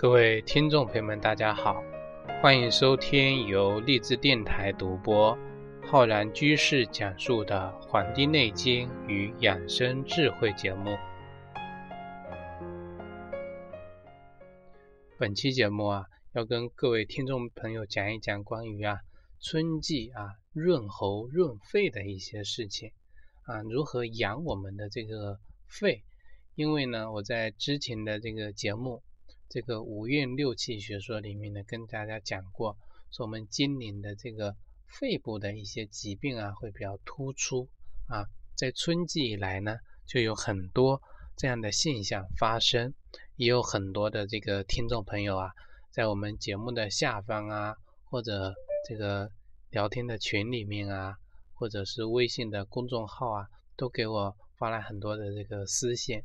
各位听众朋友们，大家好，欢迎收听由荔枝电台独播、浩然居士讲述的《黄帝内经与养生智慧》节目。本期节目啊，要跟各位听众朋友讲一讲关于啊春季啊润喉润肺的一些事情啊，如何养我们的这个肺？因为呢，我在之前的这个节目。这个五运六气学说里面呢，跟大家讲过，说我们今年的这个肺部的一些疾病啊，会比较突出啊。在春季以来呢，就有很多这样的现象发生，也有很多的这个听众朋友啊，在我们节目的下方啊，或者这个聊天的群里面啊，或者是微信的公众号啊，都给我发来很多的这个私信。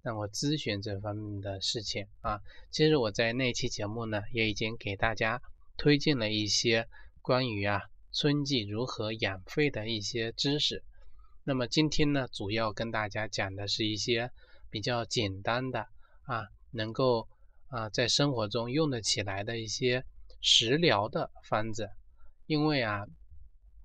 让我咨询这方面的事情啊，其实我在那期节目呢，也已经给大家推荐了一些关于啊春季如何养肺的一些知识。那么今天呢，主要跟大家讲的是一些比较简单的啊，能够啊在生活中用得起来的一些食疗的方子。因为啊，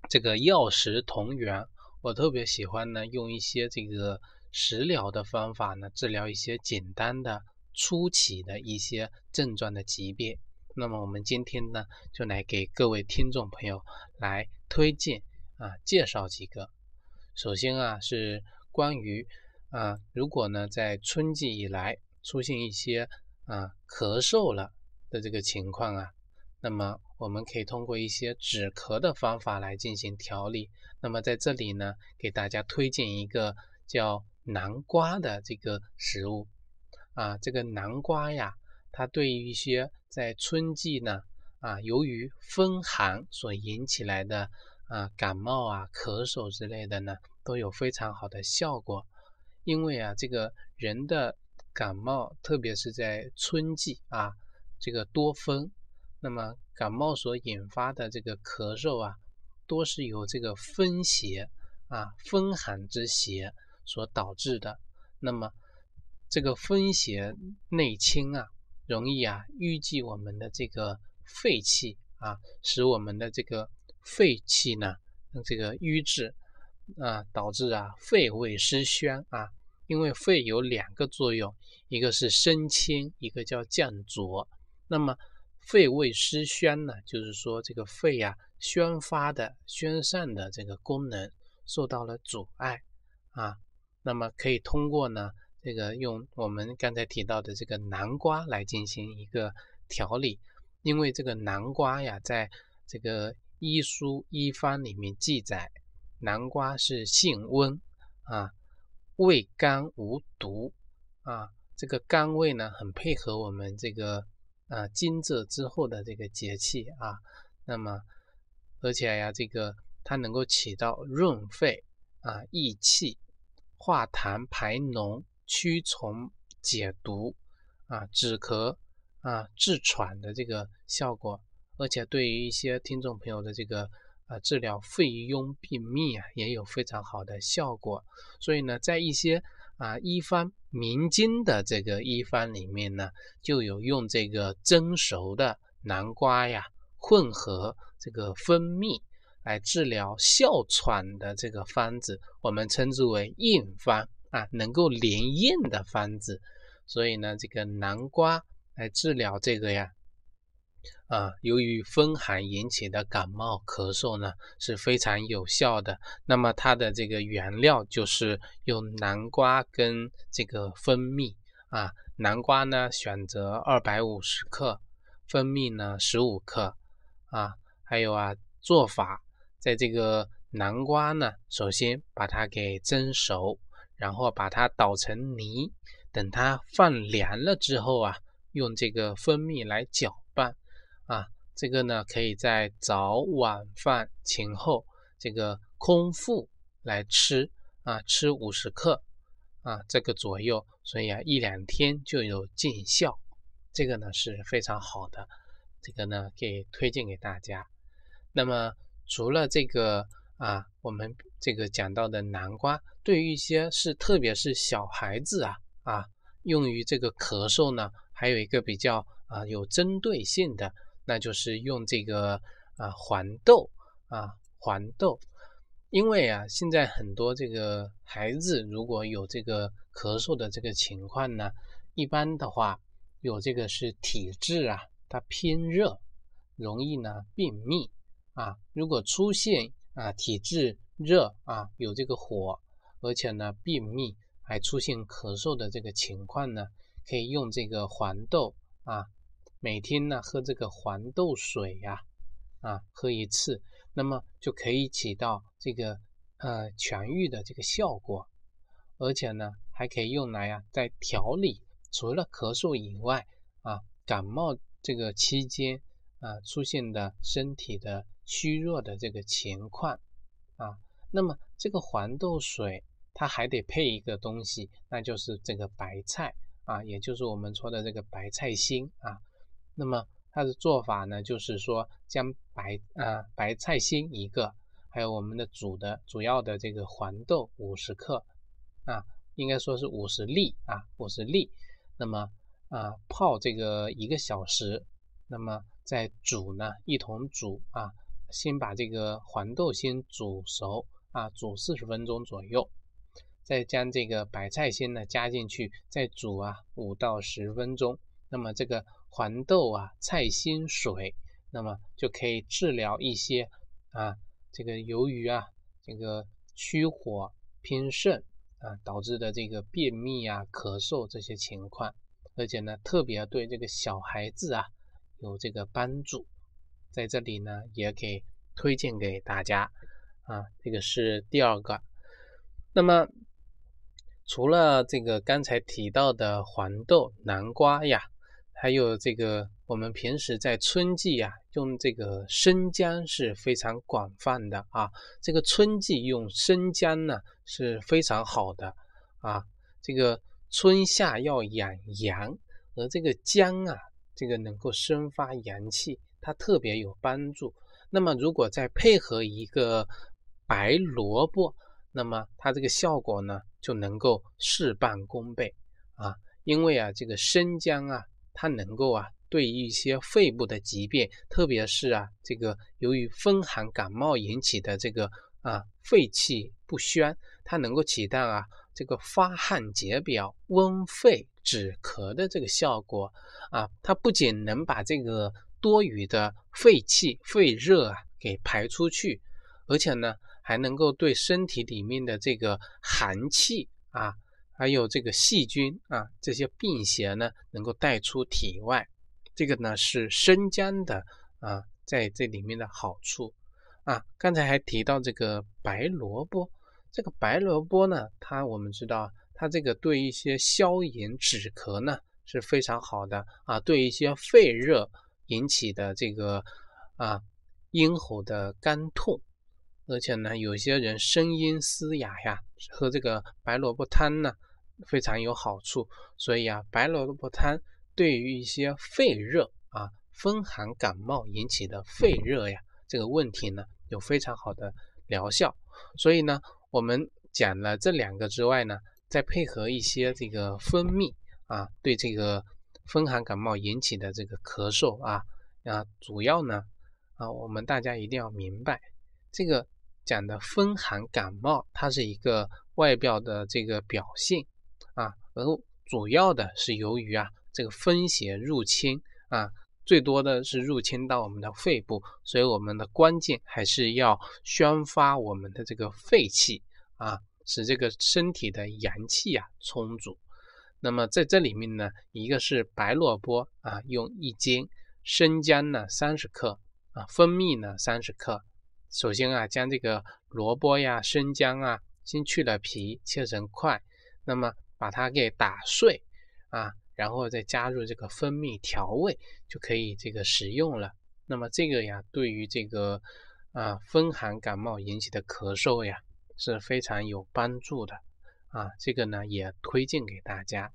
这个药食同源，我特别喜欢呢用一些这个。食疗的方法呢，治疗一些简单的初期的一些症状的疾病。那么我们今天呢，就来给各位听众朋友来推荐啊，介绍几个。首先啊，是关于啊，如果呢在春季以来出现一些啊咳嗽了的这个情况啊，那么我们可以通过一些止咳的方法来进行调理。那么在这里呢，给大家推荐一个叫。南瓜的这个食物啊，这个南瓜呀，它对于一些在春季呢啊，由于风寒所引起来的啊感冒啊、咳嗽之类的呢，都有非常好的效果。因为啊，这个人的感冒，特别是在春季啊，这个多风，那么感冒所引发的这个咳嗽啊，多是由这个风邪啊、风寒之邪。所导致的，那么这个风邪内侵啊，容易啊淤积我们的这个肺气啊，使我们的这个肺气呢，这个瘀滞啊，导致啊肺胃失宣啊。因为肺有两个作用，一个是升清，一个叫降浊。那么肺胃失宣呢，就是说这个肺呀宣发的宣散的这个功能受到了阻碍啊。那么可以通过呢，这个用我们刚才提到的这个南瓜来进行一个调理，因为这个南瓜呀，在这个医书医方里面记载，南瓜是性温啊，味甘无毒啊，这个甘味呢很配合我们这个啊惊蛰之后的这个节气啊，那么而且呀，这个它能够起到润肺啊益气。化痰排脓、驱虫解毒啊、止咳啊、治喘的这个效果，而且对于一些听众朋友的这个啊治疗肺痈病秘啊，也有非常好的效果。所以呢，在一些啊医方民间的这个医方里面呢，就有用这个蒸熟的南瓜呀，混合这个蜂蜜。来治疗哮喘的这个方子，我们称之为应方啊，能够连应的方子。所以呢，这个南瓜来治疗这个呀，啊，由于风寒引起的感冒咳嗽呢，是非常有效的。那么它的这个原料就是用南瓜跟这个蜂蜜啊，南瓜呢选择二百五十克，蜂蜜呢十五克啊，还有啊做法。在这个南瓜呢，首先把它给蒸熟，然后把它捣成泥，等它放凉了之后啊，用这个蜂蜜来搅拌啊，这个呢可以在早晚饭前后这个空腹来吃啊，吃五十克啊，这个左右，所以啊一两天就有见效，这个呢是非常好的，这个呢给推荐给大家，那么。除了这个啊，我们这个讲到的南瓜，对于一些是特别是小孩子啊啊，用于这个咳嗽呢，还有一个比较啊有针对性的，那就是用这个啊黄豆啊黄豆，因为啊现在很多这个孩子如果有这个咳嗽的这个情况呢，一般的话有这个是体质啊它偏热，容易呢便秘啊，如果出现啊体质热啊有这个火，而且呢便秘。还出现咳嗽的这个情况呢，可以用这个黄豆啊，每天呢喝这个黄豆水呀，啊喝一次，那么就可以起到这个呃痊愈的这个效果，而且呢还可以用来啊在调理除了咳嗽以外啊感冒这个期间啊出现的身体的虚弱的这个情况啊，那么这个黄豆水。它还得配一个东西，那就是这个白菜啊，也就是我们说的这个白菜心啊。那么它的做法呢，就是说将白啊白菜心一个，还有我们的煮的主要的这个黄豆五十克啊，应该说是五十粒啊，五十粒。那么啊泡这个一个小时，那么再煮呢，一同煮啊，先把这个黄豆先煮熟啊，煮四十分钟左右。再将这个白菜心呢加进去，再煮啊五到十分钟。那么这个黄豆啊菜心水，那么就可以治疗一些啊这个由于啊这个虚火偏盛啊导致的这个便秘啊咳嗽这些情况，而且呢特别对这个小孩子啊有这个帮助。在这里呢也给推荐给大家啊，这个是第二个。那么。除了这个刚才提到的黄豆、南瓜呀，还有这个我们平时在春季呀用这个生姜是非常广泛的啊。这个春季用生姜呢是非常好的啊。这个春夏要养阳，而这个姜啊，这个能够生发阳气，它特别有帮助。那么如果再配合一个白萝卜，那么它这个效果呢？就能够事半功倍啊！因为啊，这个生姜啊，它能够啊，对一些肺部的疾病，特别是啊，这个由于风寒感冒引起的这个啊肺气不宣，它能够起到啊这个发汗解表、温肺止咳的这个效果啊。它不仅能把这个多余的肺气、肺热啊给排出去，而且呢。还能够对身体里面的这个寒气啊，还有这个细菌啊，这些病邪呢，能够带出体外。这个呢是生姜的啊，在这里面的好处啊。刚才还提到这个白萝卜，这个白萝卜呢，它我们知道，它这个对一些消炎止咳呢是非常好的啊，对一些肺热引起的这个啊咽喉的干痛。而且呢，有些人声音嘶哑呀，喝这个白萝卜汤呢，非常有好处。所以啊，白萝卜汤对于一些肺热啊、风寒感冒引起的肺热呀这个问题呢，有非常好的疗效。所以呢，我们讲了这两个之外呢，再配合一些这个蜂蜜啊，对这个风寒感冒引起的这个咳嗽啊啊，主要呢啊，我们大家一定要明白这个。讲的风寒感冒，它是一个外表的这个表现啊，而主要的是由于啊这个风邪入侵啊，最多的是入侵到我们的肺部，所以我们的关键还是要宣发我们的这个肺气啊，使这个身体的阳气啊充足。那么在这里面呢，一个是白萝卜啊，用一斤，生姜呢三十克啊，蜂蜜呢三十克。首先啊，将这个萝卜呀、生姜啊，先去了皮，切成块，那么把它给打碎啊，然后再加入这个蜂蜜调味，就可以这个食用了。那么这个呀，对于这个啊风寒感冒引起的咳嗽呀，是非常有帮助的啊。这个呢，也推荐给大家。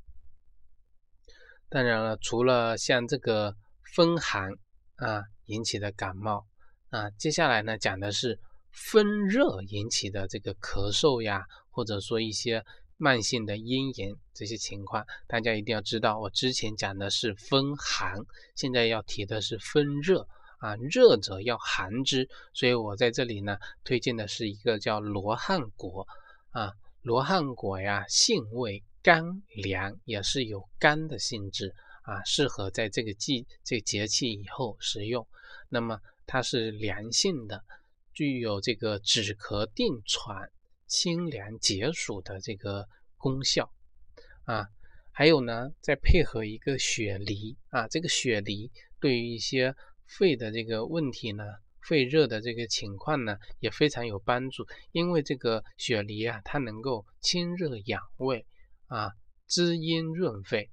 当然了，除了像这个风寒啊引起的感冒。啊，接下来呢，讲的是风热引起的这个咳嗽呀，或者说一些慢性的咽炎这些情况，大家一定要知道，我之前讲的是风寒，现在要提的是风热啊，热者要寒之，所以我在这里呢推荐的是一个叫罗汉果啊，罗汉果呀性味甘凉，也是有甘的性质啊，适合在这个季这个节气以后食用。那么它是凉性的，具有这个止咳定喘。清凉解暑的这个功效啊，还有呢，再配合一个雪梨啊，这个雪梨对于一些肺的这个问题呢，肺热的这个情况呢，也非常有帮助。因为这个雪梨啊，它能够清热养胃啊，滋阴润肺，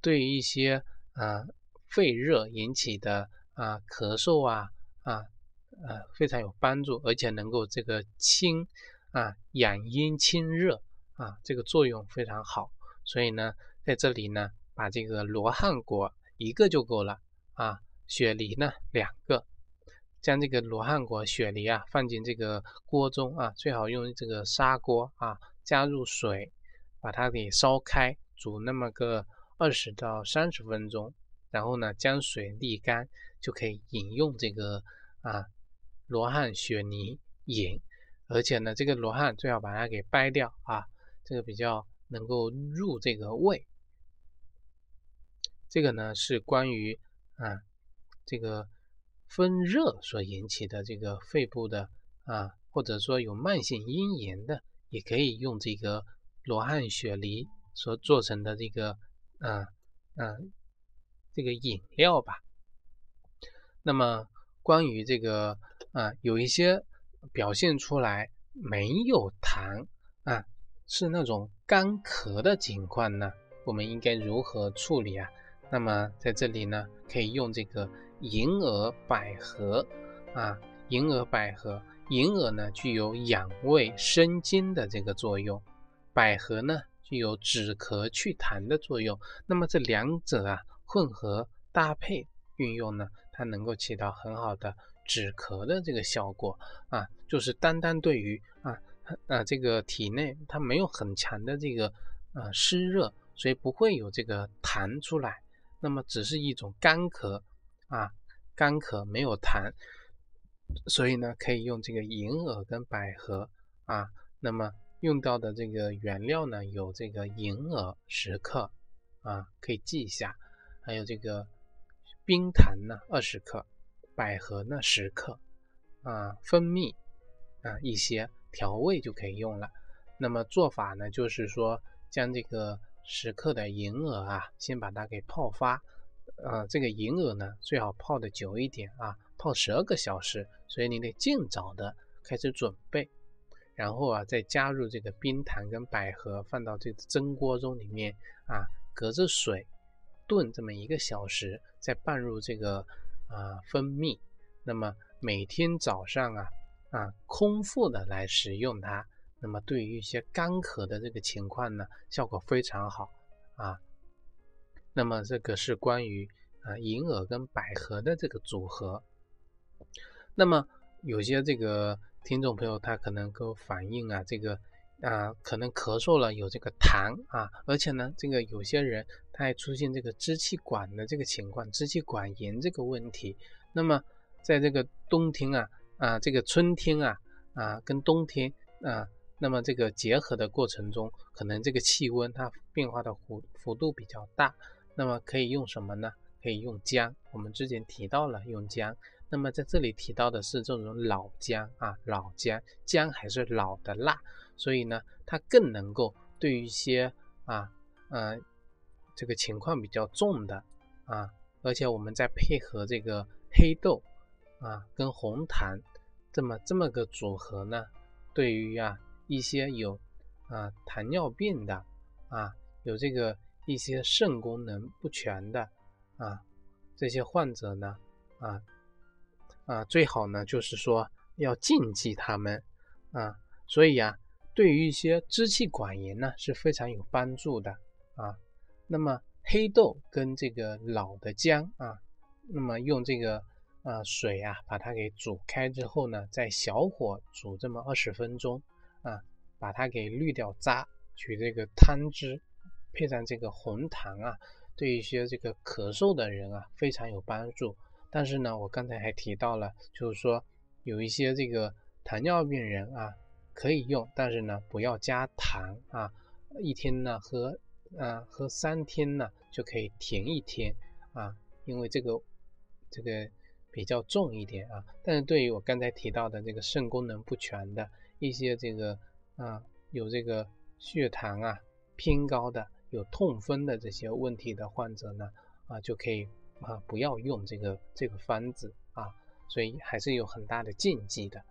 对于一些啊肺热引起的啊咳嗽啊啊啊非常有帮助，而且能够这个清。啊，养阴清热啊，这个作用非常好。所以呢，在这里呢，把这个罗汉果一个就够了啊，雪梨呢两个，将这个罗汉果、雪梨啊放进这个锅中啊，最好用这个砂锅啊，加入水，把它给烧开，煮那么个二十到三十分钟，然后呢，将水沥干，就可以饮用这个啊罗汉雪梨饮。而且呢，这个罗汉最好把它给掰掉啊，这个比较能够入这个胃。这个呢是关于啊这个风热所引起的这个肺部的啊，或者说有慢性咽炎的，也可以用这个罗汉雪梨所做成的这个啊啊这个饮料吧。那么关于这个啊有一些。表现出来没有痰啊，是那种干咳的情况呢？我们应该如何处理啊？那么在这里呢，可以用这个银耳百合啊，银耳百合，银耳呢具有养胃生津的这个作用，百合呢具有止咳祛痰的作用。那么这两者啊混合搭配运用呢，它能够起到很好的。止咳的这个效果啊，就是单单对于啊啊这个体内它没有很强的这个啊湿热，所以不会有这个痰出来。那么只是一种干咳啊，干咳没有痰，所以呢可以用这个银耳跟百合啊。那么用到的这个原料呢有这个银耳十克啊，可以记一下，还有这个冰糖呢二十克。百合呢十克，啊，蜂蜜啊一些调味就可以用了。那么做法呢，就是说将这个十克的银耳啊，先把它给泡发。呃，这个银耳呢最好泡的久一点啊，泡十二个小时。所以你得尽早的开始准备，然后啊再加入这个冰糖跟百合，放到这个蒸锅中里面啊，隔着水炖这么一个小时，再拌入这个。啊，蜂蜜，那么每天早上啊啊空腹的来食用它，那么对于一些干咳的这个情况呢，效果非常好啊。那么这个是关于啊银耳跟百合的这个组合。那么有些这个听众朋友他可能给我反映啊，这个啊可能咳嗽了有这个痰啊，而且呢这个有些人。他还出现这个支气管的这个情况，支气管炎这个问题。那么，在这个冬天啊啊，这个春天啊啊，跟冬天啊，那么这个结合的过程中，可能这个气温它变化的幅幅度比较大。那么可以用什么呢？可以用姜。我们之前提到了用姜。那么在这里提到的是这种老姜啊，老姜，姜还是老的辣，所以呢，它更能够对于一些啊呃。这个情况比较重的啊，而且我们再配合这个黑豆啊跟红糖这么这么个组合呢，对于啊一些有啊糖尿病的啊有这个一些肾功能不全的啊这些患者呢啊啊最好呢就是说要禁忌他们啊，所以啊对于一些支气管炎呢是非常有帮助的啊。那么黑豆跟这个老的姜啊，那么用这个啊水啊把它给煮开之后呢，再小火煮这么二十分钟啊，把它给滤掉渣取这个汤汁，配上这个红糖啊，对一些这个咳嗽的人啊非常有帮助。但是呢，我刚才还提到了，就是说有一些这个糖尿病人啊可以用，但是呢不要加糖啊，一天呢喝啊喝三天呢就可以停一天啊，因为这个这个比较重一点啊。但是对于我刚才提到的这个肾功能不全的一些这个啊有这个血糖啊偏高的、有痛风的这些问题的患者呢啊就可以。啊，不要用这个这个方子啊，所以还是有很大的禁忌的。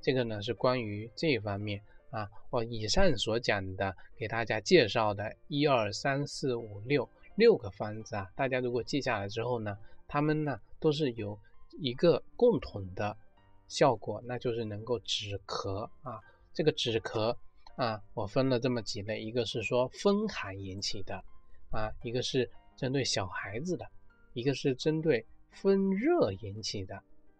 这个呢是关于这方面啊。我以上所讲的，给大家介绍的一二三四五六六个方子啊，大家如果记下来之后呢，它们呢都是有一个共同的效果，那就是能够止咳啊。这个止咳啊，我分了这么几类，一个是说风寒引起的啊，一个是针对小孩子的。一个是针对风热引起的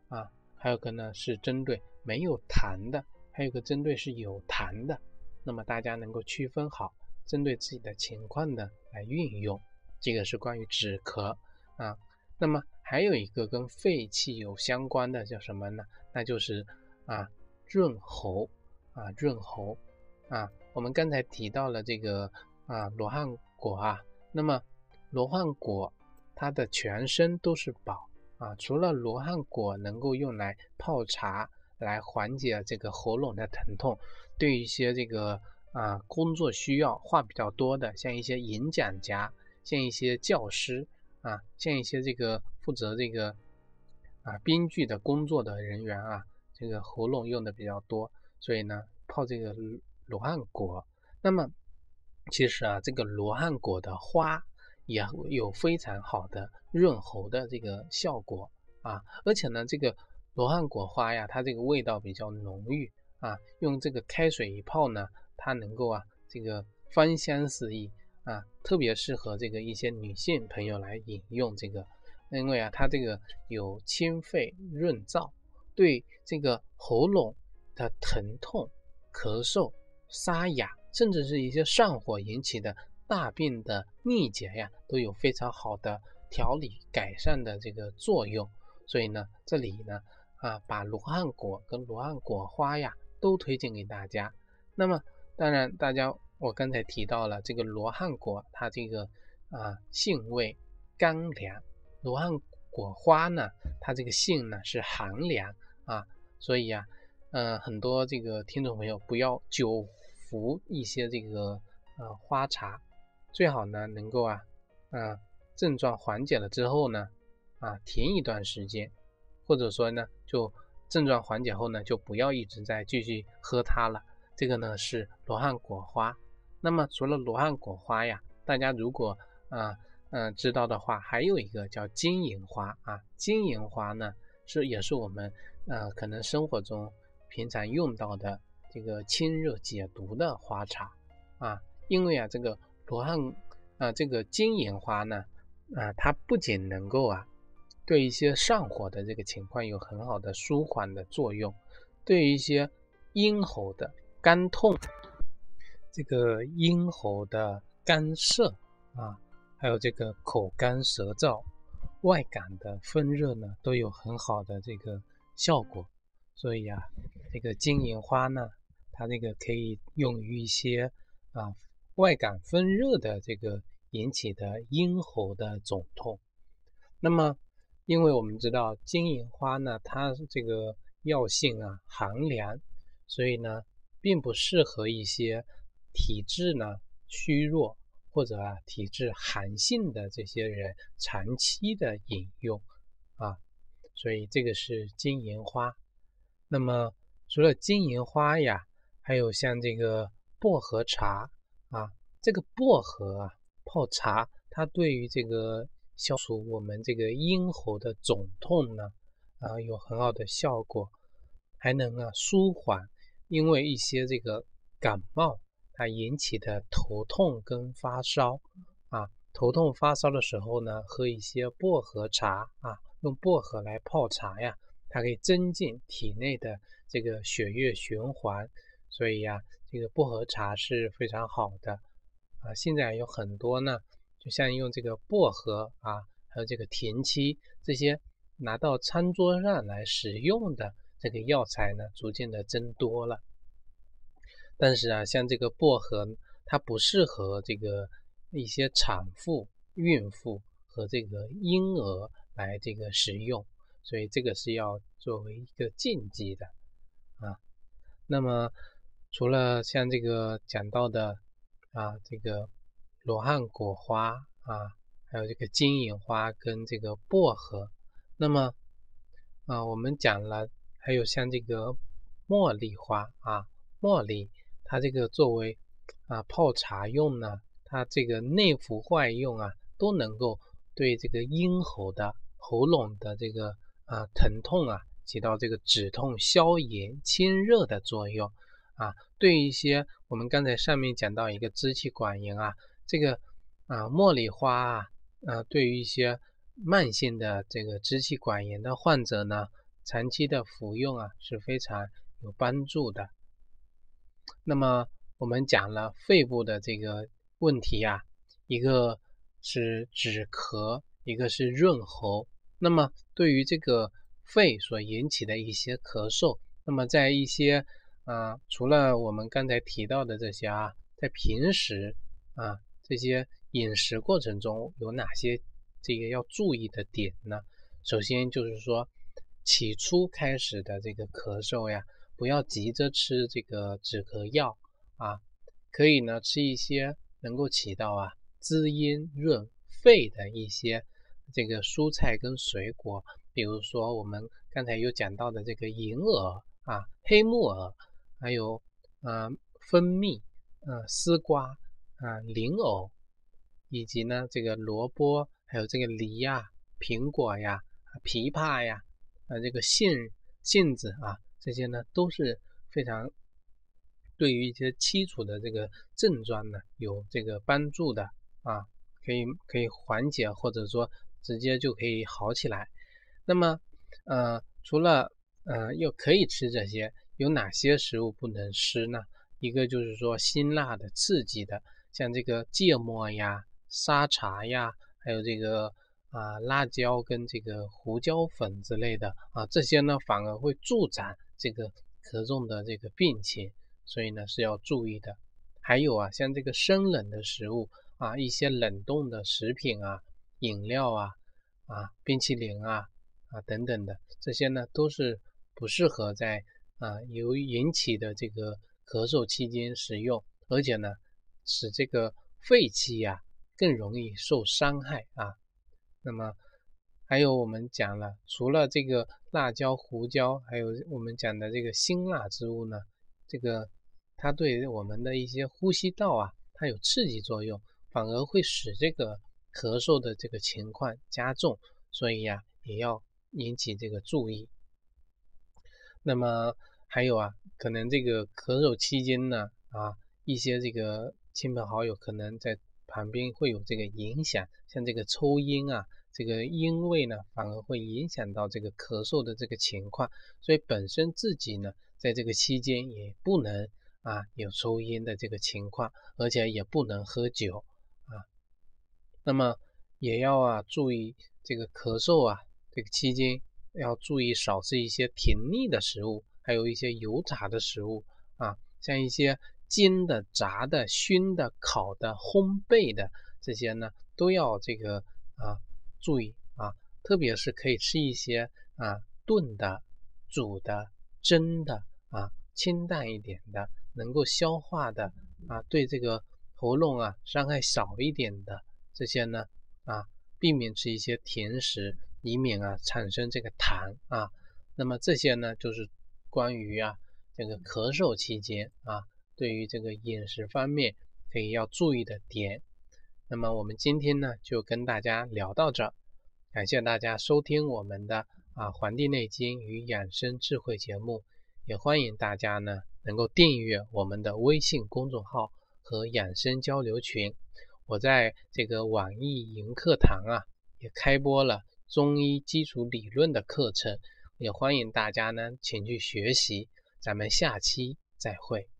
啊，还有个呢是针对没有痰的，还有个针对是有痰的。那么大家能够区分好，针对自己的情况呢来运用。这个是关于止咳啊。那么还有一个跟肺气有相关的叫什么呢？那就是啊润喉啊润喉啊。我们刚才提到了这个啊罗汉果啊，那么罗汉果。它的全身都是宝啊，除了罗汉果能够用来泡茶来缓解这个喉咙的疼痛，对一些这个啊工作需要话比较多的，像一些演讲家，像一些教师啊，像一些这个负责这个啊编剧的工作的人员啊，这个喉咙用的比较多，所以呢泡这个罗汉果。那么其实啊，这个罗汉果的花。也有非常好的润喉的这个效果啊，而且呢，这个罗汉果花呀，它这个味道比较浓郁啊，用这个开水一泡呢，它能够啊，这个芳香四溢啊，特别适合这个一些女性朋友来饮用这个，因为啊，它这个有清肺润燥，对这个喉咙的疼痛、咳嗽、沙哑，甚至是一些上火引起的。大病的秘结呀，都有非常好的调理改善的这个作用。所以呢，这里呢，啊，把罗汉果跟罗汉果花呀，都推荐给大家。那么，当然，大家我刚才提到了这个罗汉果，它这个啊性味甘凉；罗汉果花呢，它这个性呢是寒凉啊。所以呀，嗯，很多这个听众朋友不要久服一些这个呃花茶。最好呢，能够啊，啊，症状缓解了之后呢，啊，停一段时间，或者说呢，就症状缓解后呢，就不要一直在继续喝它了。这个呢是罗汉果花。那么除了罗汉果花呀，大家如果啊，嗯，知道的话，还有一个叫金银花啊。金银花呢是也是我们呃可能生活中平常用到的这个清热解毒的花茶啊，因为啊这个。罗汉啊，这个金银花呢，啊，它不仅能够啊，对一些上火的这个情况有很好的舒缓的作用，对于一些咽喉的干痛、这个咽喉的干涩啊，还有这个口干舌燥、外感的风热呢，都有很好的这个效果。所以啊，这个金银花呢，它那个可以用于一些啊。外感风热的这个引起的咽喉的肿痛，那么，因为我们知道金银花呢，它这个药性啊寒凉，所以呢，并不适合一些体质呢虚弱或者啊体质寒性的这些人长期的饮用啊，所以这个是金银花。那么除了金银花呀，还有像这个薄荷茶。啊，这个薄荷啊，泡茶，它对于这个消除我们这个咽喉的肿痛呢，啊，有很好的效果，还能啊舒缓，因为一些这个感冒它引起的头痛跟发烧啊，头痛发烧的时候呢，喝一些薄荷茶啊，用薄荷来泡茶呀，它可以增进体内的这个血液循环，所以呀。这个薄荷茶是非常好的啊。现在有很多呢，就像用这个薄荷啊，还有这个田七这些拿到餐桌上来使用的这个药材呢，逐渐的增多了。但是啊，像这个薄荷，它不适合这个一些产妇、孕妇和这个婴儿来这个食用，所以这个是要作为一个禁忌的啊。那么除了像这个讲到的啊，这个罗汉果花啊，还有这个金银花跟这个薄荷，那么啊，我们讲了还有像这个茉莉花啊，茉莉它这个作为啊泡茶用呢，它这个内服外用啊，都能够对这个咽喉的喉咙的这个啊疼痛啊，起到这个止痛、消炎、清热的作用。啊，对一些我们刚才上面讲到一个支气管炎啊，这个啊茉莉花啊，啊对于一些慢性的这个支气管炎的患者呢，长期的服用啊是非常有帮助的。那么我们讲了肺部的这个问题啊，一个是止咳，一个是润喉。那么对于这个肺所引起的一些咳嗽，那么在一些啊，除了我们刚才提到的这些啊，在平时啊这些饮食过程中有哪些这个要注意的点呢？首先就是说，起初开始的这个咳嗽呀，不要急着吃这个止咳药啊，可以呢吃一些能够起到啊滋阴润肺的一些这个蔬菜跟水果，比如说我们刚才有讲到的这个银耳啊、黑木耳。还有啊，蜂蜜，啊，丝瓜，啊，莲藕，以及呢，这个萝卜，还有这个梨呀、苹果呀、枇杷呀，啊，这个杏杏子啊，这些呢都是非常对于一些基础的这个症状呢有这个帮助的啊，可以可以缓解，或者说直接就可以好起来。那么，呃，除了呃，又可以吃这些。有哪些食物不能吃呢？一个就是说辛辣的、刺激的，像这个芥末呀、沙茶呀，还有这个啊辣椒跟这个胡椒粉之类的啊，这些呢反而会助长这个咳嗽的这个病情，所以呢是要注意的。还有啊，像这个生冷的食物啊，一些冷冻的食品啊、饮料啊、啊冰淇淋啊啊等等的，这些呢都是不适合在。啊，由引起的这个咳嗽期间使用，而且呢，使这个肺气呀更容易受伤害啊。那么还有我们讲了，除了这个辣椒、胡椒，还有我们讲的这个辛辣之物呢，这个它对我们的一些呼吸道啊，它有刺激作用，反而会使这个咳嗽的这个情况加重，所以呀，也要引起这个注意。那么。还有啊，可能这个咳嗽期间呢，啊，一些这个亲朋好友可能在旁边会有这个影响，像这个抽烟啊，这个烟味呢，反而会影响到这个咳嗽的这个情况，所以本身自己呢，在这个期间也不能啊有抽烟的这个情况，而且也不能喝酒啊，那么也要啊注意这个咳嗽啊这个期间要注意少吃一些甜腻的食物。还有一些油炸的食物啊，像一些煎的、炸的、熏的、烤的、烘焙的这些呢，都要这个啊注意啊，特别是可以吃一些啊炖的、煮的、蒸的啊，清淡一点的，能够消化的啊，对这个喉咙啊伤害少一点的这些呢啊，避免吃一些甜食，以免啊产生这个痰啊。那么这些呢就是。关于啊这个咳嗽期间啊，对于这个饮食方面可以要注意的点，那么我们今天呢就跟大家聊到这，感谢大家收听我们的啊《黄帝内经与养生智慧》节目，也欢迎大家呢能够订阅我们的微信公众号和养生交流群。我在这个网易云课堂啊也开播了中医基础理论的课程。也欢迎大家呢，前去学习。咱们下期再会。